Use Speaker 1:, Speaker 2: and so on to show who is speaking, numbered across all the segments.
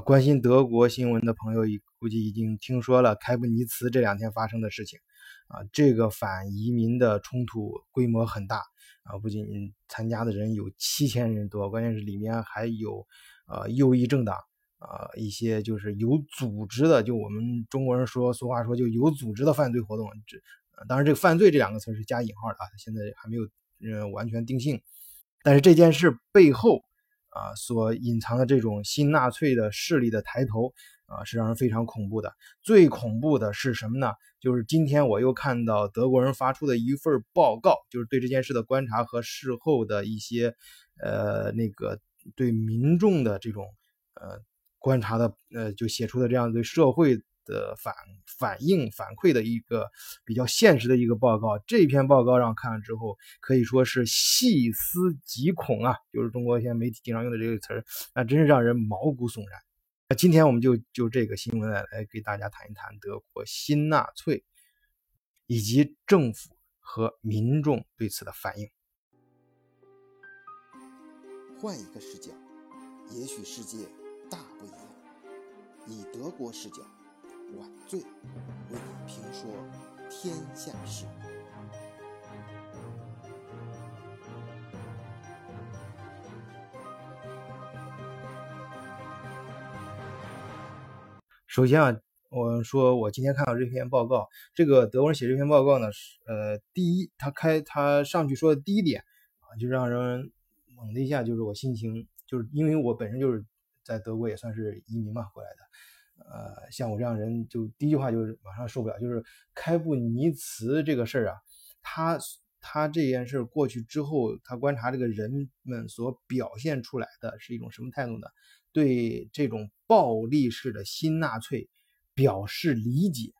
Speaker 1: 关心德国新闻的朋友已，估计已经听说了开布尼茨这两天发生的事情。啊，这个反移民的冲突规模很大啊，不仅参加的人有七千人多，关键是里面还有呃右翼政党啊，一些就是有组织的，就我们中国人说俗话说就有组织的犯罪活动。这当然这个犯罪这两个词是加引号的啊，现在还没有呃完全定性。但是这件事背后。啊，所隐藏的这种新纳粹的势力的抬头啊，是让人非常恐怖的。最恐怖的是什么呢？就是今天我又看到德国人发出的一份报告，就是对这件事的观察和事后的一些呃那个对民众的这种呃观察的呃，就写出的这样对社会。的反反应反馈的一个比较现实的一个报告，这篇报告让看了之后可以说是细思极恐啊，就是中国现在媒体经常用的这个词儿，那真是让人毛骨悚然。那今天我们就就这个新闻来来给大家谈一谈德国新纳粹以及政府和民众对此的反应。
Speaker 2: 换一个视角，也许世界大不一样。以德国视角。晚醉为你评说天下事。
Speaker 1: 首先啊，我说我今天看到这篇报告，这个德国人写这篇报告呢，是呃，第一，他开他上去说的第一点啊，就让人猛的一下，就是我心情，就是因为我本身就是在德国也算是移民嘛过来的。呃，像我这样人，就第一句话就是马上受不了，就是开布尼茨这个事儿啊，他他这件事过去之后，他观察这个人们所表现出来的是一种什么态度呢？对这种暴力式的新纳粹表示理解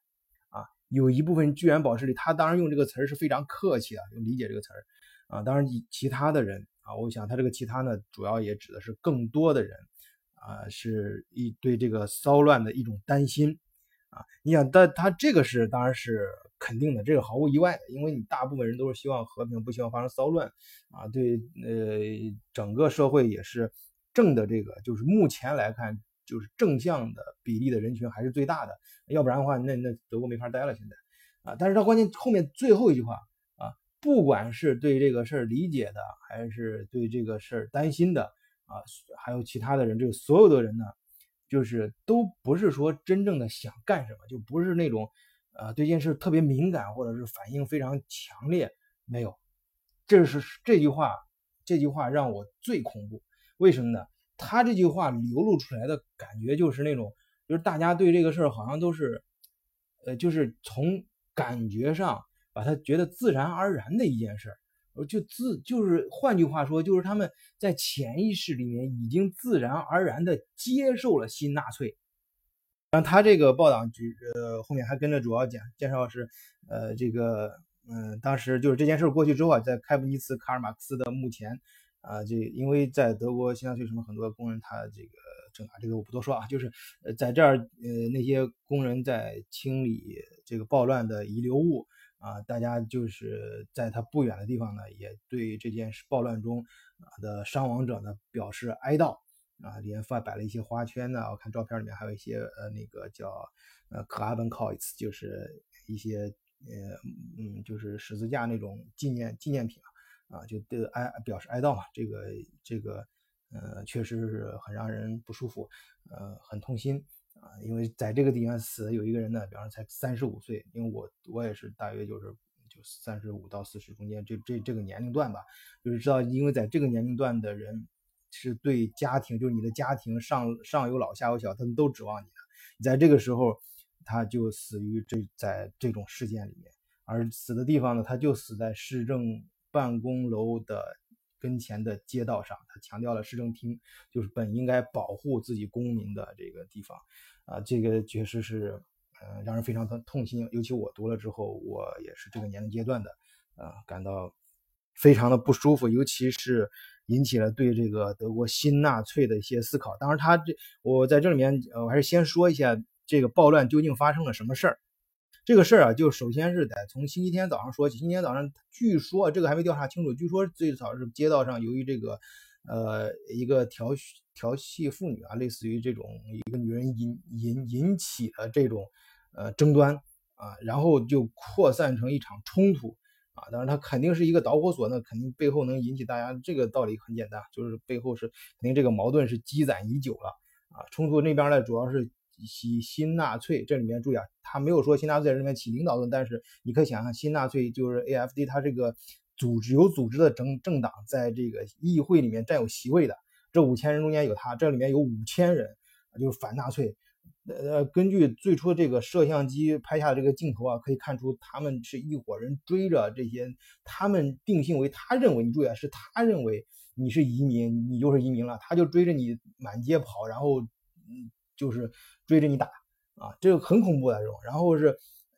Speaker 1: 啊，有一部分居然保持理，他当然用这个词儿是非常客气的，用理解这个词儿啊，当然其他的人啊，我想他这个其他呢，主要也指的是更多的人。啊，是一对这个骚乱的一种担心啊！你想，但他这个是当然是肯定的，这个毫无意外的，因为你大部分人都是希望和平，不希望发生骚乱啊。对，呃，整个社会也是正的，这个就是目前来看，就是正向的比例的人群还是最大的，要不然的话，那那德国没法待了。现在啊，但是他关键后面最后一句话啊，不管是对这个事儿理解的，还是对这个事儿担心的。啊，还有其他的人，这个所有的人呢，就是都不是说真正的想干什么，就不是那种，呃，对一件事特别敏感或者是反应非常强烈，没有。这是这句话，这句话让我最恐怖。为什么呢？他这句话流露出来的感觉就是那种，就是大家对这个事儿好像都是，呃，就是从感觉上把它觉得自然而然的一件事儿。就自就是，换句话说，就是他们在潜意识里面已经自然而然的接受了新纳粹。然后他这个报道举呃后面还跟着主要讲介绍是，呃这个嗯当时就是这件事过去之后啊，在开普尼茨卡尔马克思的墓前啊，这因为在德国新纳粹什么很多工人他这个正啊这个我不多说啊，就是呃在这儿呃那些工人在清理这个暴乱的遗留物。啊，大家就是在他不远的地方呢，也对这件事暴乱中啊的伤亡者呢表示哀悼啊，里面放摆了一些花圈呢，我看照片里面还有一些呃那个叫呃 k a b e n k a u s 就是一些呃嗯就是十字架那种纪念纪念品啊，啊就对哀表示哀悼嘛，这个这个呃确实是很让人不舒服，呃很痛心。啊，因为在这个地方死有一个人呢，比方说才三十五岁，因为我我也是大约就是就三十五到四十中间这这这个年龄段吧，就是知道，因为在这个年龄段的人是对家庭，就是你的家庭上上有老下有小，他们都指望你的，在这个时候他就死于这在这种事件里面，而死的地方呢，他就死在市政办公楼的。跟前的街道上，他强调了市政厅就是本应该保护自己公民的这个地方，啊，这个确实是，呃，让人非常的痛心。尤其我读了之后，我也是这个年龄阶段的，啊，感到非常的不舒服，尤其是引起了对这个德国新纳粹的一些思考。当然，他这我在这里面，呃，我还是先说一下这个暴乱究竟发生了什么事儿。这个事儿啊，就首先是得从星期天早上说起。星期天早上，据说这个还没调查清楚，据说最早是街道上由于这个，呃，一个调调戏妇女啊，类似于这种一个女人引引引起的这种呃争端啊，然后就扩散成一场冲突啊。当然，它肯定是一个导火索，那肯定背后能引起大家这个道理很简单，就是背后是肯定这个矛盾是积攒已久了啊。冲突那边呢，主要是以新纳粹，这里面注意啊，他没有说新纳粹在这里面起领导的，但是你可以想象，新纳粹就是 AFD，它这个。组织有组织的政政党在这个议会里面占有席位的，这五千人中间有他，这里面有五千人，就是反纳粹。呃，根据最初这个摄像机拍下的这个镜头啊，可以看出他们是一伙人追着这些，他们定性为他认为，你注意啊，是他认为你是移民，你就是移民了，他就追着你满街跑，然后嗯，就是追着你打啊，这个很恐怖的这种，然后是。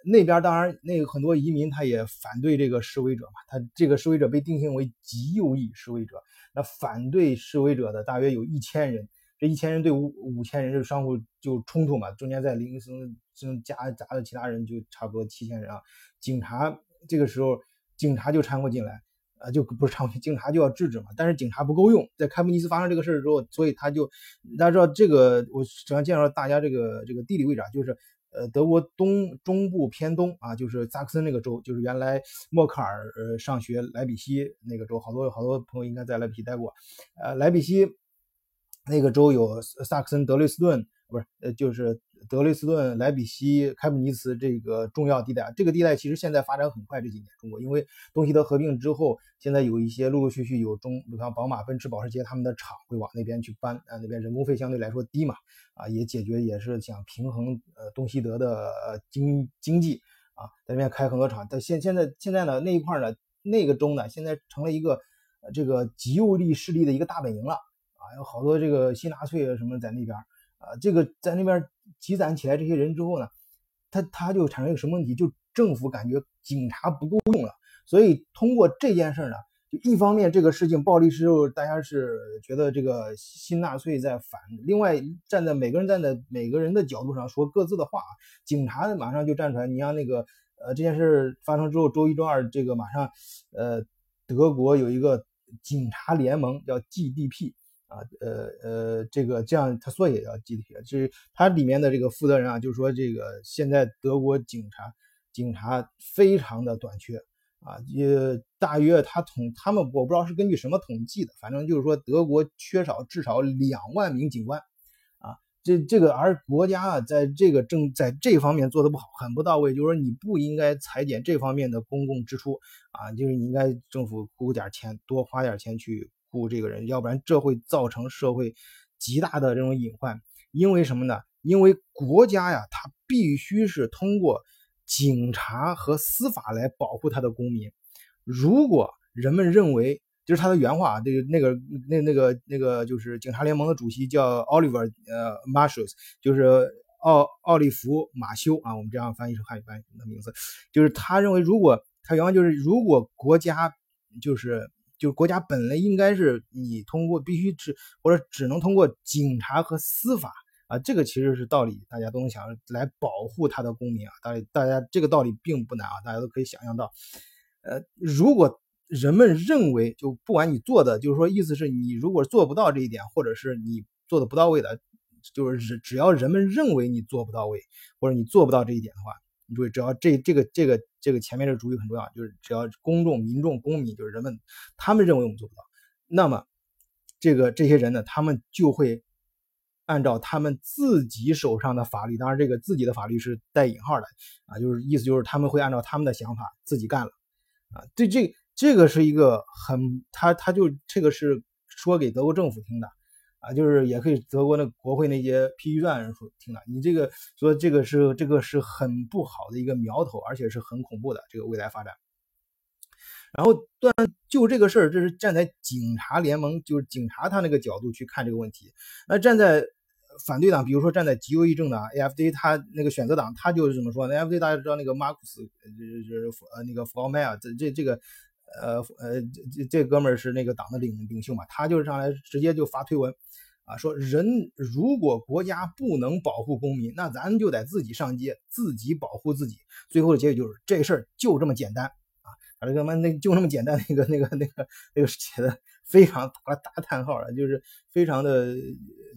Speaker 1: 那边当然，那个很多移民他也反对这个示威者嘛，他这个示威者被定性为极右翼示威者。那反对示威者的大约有一千人，这一千人对五五千人这个商户就冲突嘛，中间再零星星夹杂的其他人就差不多七千人啊。警察这个时候警察就掺和进来，啊，就不是，警察就要制止嘛。但是警察不够用，在开普尼斯发生这个事之后，所以他就大家知道这个，我想介绍大家这个这个地理位置啊，就是。呃，德国东中部偏东啊，就是萨克森那个州，就是原来默克尔呃上学莱比锡那个州，好多好多朋友应该在莱比锡待过。呃，莱比锡那个州有萨克森、德累斯顿，不是呃就是德累斯顿、莱比锡、开普尼茨这个重要地带。这个地带其实现在发展很快，这几年中国因为东西德合并之后，现在有一些陆陆续续有中，比方宝马、奔驰、保时捷他们的厂会往那边去搬啊，那边人工费相对来说低嘛。啊，也解决也是想平衡呃东西德的经经济啊，在那边开很多厂。但现现在现在呢那一块呢那个州呢现在成了一个这个极右翼势力的一个大本营了啊，有好多这个新纳粹什么在那边啊，这个在那边积攒起来这些人之后呢，他他就产生一个什么问题？就政府感觉警察不够用了，所以通过这件事呢。就一方面，这个事情暴力之后，大家是觉得这个新纳粹在反；另外，站在每个人站在每个人的角度上说各自的话。警察马上就站出来，你像那个呃这件事发生之后，周一、周二这个马上，呃，德国有一个警察联盟叫 GDP 啊，呃呃，这个这样它缩写叫集体就是它里面的这个负责人啊，就是说这个现在德国警察警察非常的短缺。啊，也大约他统他们我不知道是根据什么统计的，反正就是说德国缺少至少两万名警官，啊，这这个而国家啊在这个政在这方面做的不好，很不到位，就是说你不应该裁减这方面的公共支出啊，就是你应该政府雇点钱，多花点钱去雇这个人，要不然这会造成社会极大的这种隐患。因为什么呢？因为国家呀，它必须是通过。警察和司法来保护他的公民。如果人们认为，就是他的原话，这个那个那那个那个就是警察联盟的主席叫 Oliver 呃 m a r s h a l s 就是奥奥利弗马修啊，我们这样翻译成汉语翻译的名字，就是他认为，如果他原话就是，如果国家就是就是国家本来应该是你通过必须只或者只能通过警察和司法。啊，这个其实是道理，大家都能想来保护他的公民啊。大大家这个道理并不难啊，大家都可以想象到。呃，如果人们认为，就不管你做的，就是说，意思是你如果做不到这一点，或者是你做的不到位的，就是只只要人们认为你做不到位，或者你做不到这一点的话，你注意，只要这这个这个这个前面这个主语很重要，就是只要公众、民众、公民，就是人们他们认为我们做不到，那么这个这些人呢，他们就会。按照他们自己手上的法律，当然这个自己的法律是带引号的啊，就是意思就是他们会按照他们的想法自己干了啊。这这这个是一个很他他就这个是说给德国政府听的啊，就是也可以德国那国会那些批预算人说听的。你这个说这个是这个是很不好的一个苗头，而且是很恐怖的这个未来发展。然后，但就这个事儿，这是站在警察联盟，就是警察他那个角度去看这个问题。那站在反对党，比如说站在极右翼政党 AFD，他那个选择党，他就是怎么说呢。AFD 大家知道那个马库斯，就是呃那个弗奥迈尔，这这这个呃呃这这哥们儿是那个党的领领袖嘛，他就是上来直接就发推文啊，说人如果国家不能保护公民，那咱就得自己上街，自己保护自己。最后的结局就是这事儿就这么简单啊，他这个妈那就那么简单，那个那个那个那个写的非常打了大叹号了，就是非常的，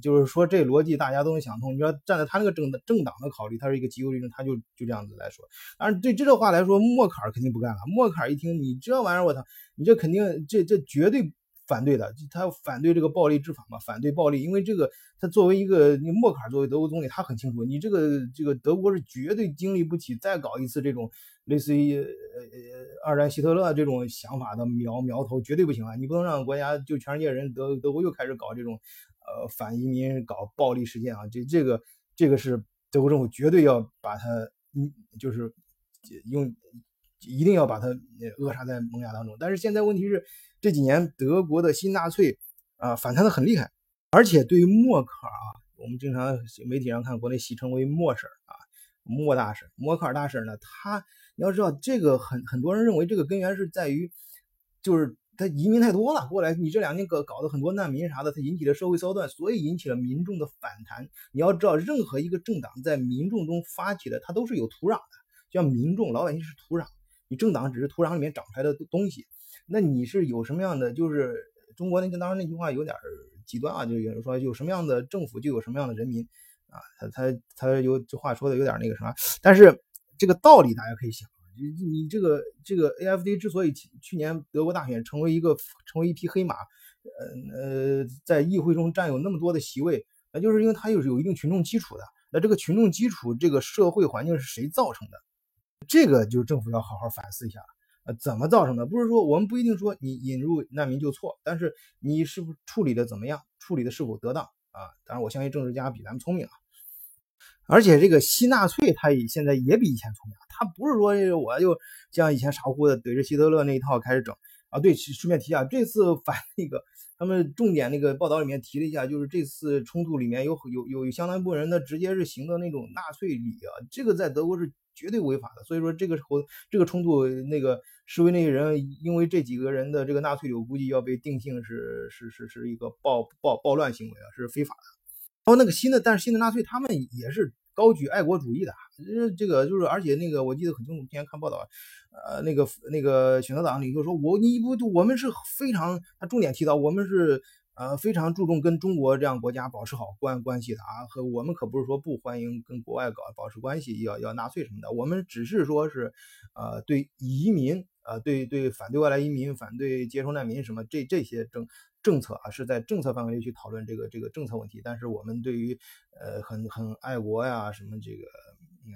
Speaker 1: 就是说这逻辑大家都能想通。你要站在他那个政政党的考虑，他是一个极右立政，他就就这样子来说。但是对这个话来说，默克尔肯定不干了。默克尔一听你这玩意儿，我操，你这肯定这这绝对。反对的，他反对这个暴力执法嘛，反对暴力，因为这个他作为一个你默克尔作为德国总理，他很清楚，你这个这个德国是绝对经历不起再搞一次这种类似于呃二战希特勒这种想法的苗苗头，绝对不行啊！你不能让国家就全世界人德德国又开始搞这种呃反移民、搞暴力事件啊！这这个这个是德国政府绝对要把它嗯就是用一定要把它扼杀在萌芽当中。但是现在问题是。这几年德国的新纳粹啊反弹的很厉害，而且对于默克尔啊，我们经常媒体上看国内戏称为默婶啊，默大婶、默克尔大婶呢，他你要知道这个很很多人认为这个根源是在于，就是他移民太多了过来，你这两年搞搞的很多难民啥的，他引起了社会骚乱，所以引起了民众的反弹。你要知道，任何一个政党在民众中发起的，它都是有土壤的，像民众老百姓是土壤，你政党只是土壤里面长出来的东西。那你是有什么样的？就是中国那当然那句话有点极端啊，就有人说有什么样的政府就有什么样的人民啊，他他他有这话说的有点那个什么，但是这个道理大家可以想，你你这个这个 A F D 之所以去年德国大选成为一个成为一匹黑马，呃呃，在议会中占有那么多的席位，那就是因为它又是有一定群众基础的。那这个群众基础，这个社会环境是谁造成的？这个就政府要好好反思一下。怎么造成的？不是说我们不一定说你引入难民就错，但是你是不是处理的怎么样？处理的是否得当啊？当然，我相信政治家比咱们聪明啊。而且这个新纳粹他也现在也比以前聪明，他不是说我就像以前傻乎乎的怼着希特勒那一套开始整啊。对，顺便提一下，这次反那个他们重点那个报道里面提了一下，就是这次冲突里面有有有相当一部分人他直接是行的那种纳粹礼啊，这个在德国是。绝对违法的，所以说这个时候这个冲突，那个示威那些人，因为这几个人的这个纳粹，我估计要被定性是是是是一个暴暴暴乱行为啊，是非法的。然后那个新的，但是新的纳粹他们也是高举爱国主义的，这个就是而且那个我记得很清楚，今天看报道，呃，那个那个选择党领袖说，我你不我们是非常，他重点提到我们是。呃，非常注重跟中国这样国家保持好关关系的啊，和我们可不是说不欢迎跟国外搞保持关系，要要纳粹什么的，我们只是说是，呃，对移民，呃，对对反对外来移民，反对接收难民什么这这些政政策啊，是在政策范围内去讨论这个这个政策问题，但是我们对于呃很很爱国呀，什么这个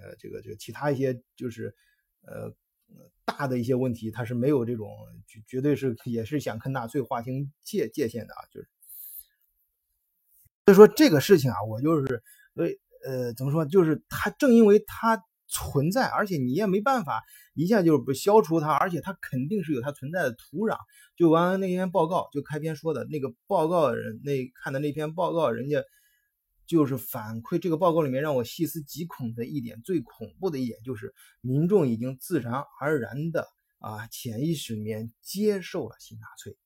Speaker 1: 呃这个这个其他一些就是呃。大的一些问题，他是没有这种绝对是也是想跟纳粹划清界界限的啊，就是所以说这个事情啊，我就是所以呃怎么说，就是它正因为它存在，而且你也没办法一下就不消除它，而且它肯定是有它存在的土壤。就完那篇报告，就开篇说的那个报告人那看的那篇报告，人家。就是反馈这个报告里面让我细思极恐的一点，最恐怖的一点就是民众已经自然而然的啊潜意识里面接受了新纳粹，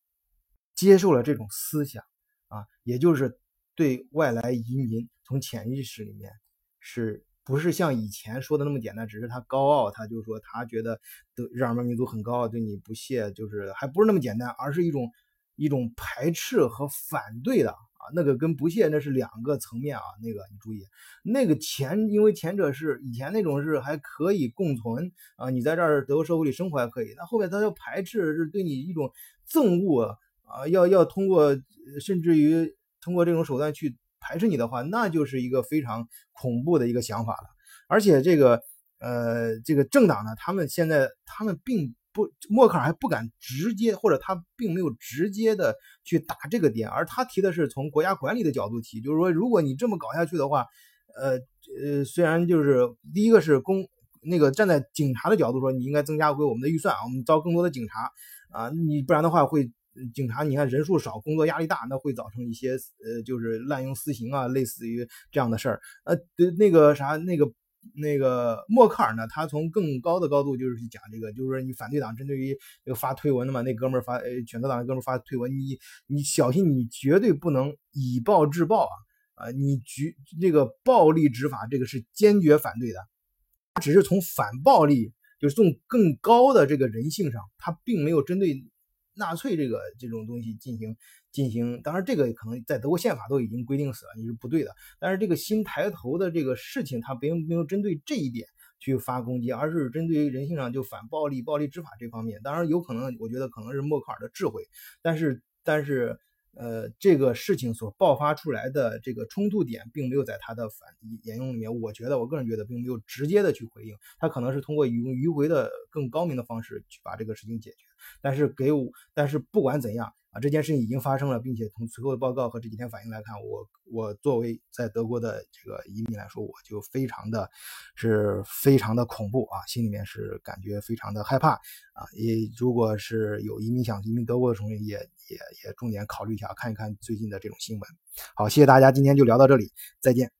Speaker 1: 接受了这种思想啊，也就是对外来移民从潜意识里面是不是像以前说的那么简单？只是他高傲，他就说他觉得的日耳曼民族很高傲，对你不屑，就是还不是那么简单，而是一种一种排斥和反对的。啊那个跟不屑那是两个层面啊，那个你注意，那个前因为前者是以前那种是还可以共存啊，你在这儿德国社会里生活还可以，那后面他要排斥，是对你一种憎恶啊，要要通过甚至于通过这种手段去排斥你的话，那就是一个非常恐怖的一个想法了。而且这个呃这个政党呢，他们现在他们并。不，默克尔还不敢直接，或者他并没有直接的去打这个点，而他提的是从国家管理的角度提，就是说，如果你这么搞下去的话，呃呃，虽然就是第一个是公那个站在警察的角度说，你应该增加回我们的预算啊，我们招更多的警察啊，你不然的话会警察你看人数少，工作压力大，那会造成一些呃就是滥用私刑啊，类似于这样的事儿，呃，那个啥那个。那个默克尔呢？他从更高的高度就是去讲这个，就是说你反对党针对于那个发推文的嘛，那哥们儿发呃选择党的哥们儿发推文，你你小心，你绝对不能以暴制暴啊啊！你举这个暴力执法，这个是坚决反对的。他只是从反暴力，就是从更高的这个人性上，他并没有针对纳粹这个这种东西进行进行。当然，这个可能在德国宪法都已经规定死了，你是不对的。但是这个新抬头的这个事情，他并没有针对这一点去发攻击，而是针对于人性上就反暴力、暴力执法这方面。当然，有可能我觉得可能是默克尔的智慧，但是但是。呃，这个事情所爆发出来的这个冲突点，并没有在他的反言用里面，我觉得，我个人觉得，并没有直接的去回应，他可能是通过用迂回的更高明的方式去把这个事情解决。但是给我，但是不管怎样啊。这件事情已经发生了，并且从随后的报告和这几天反应来看，我我作为在德国的这个移民来说，我就非常的是非常的恐怖啊，心里面是感觉非常的害怕啊。也如果是有移民想移民德国的同学，也也也重点考虑一下，看一看最近的这种新闻。好，谢谢大家，今天就聊到这里，再见。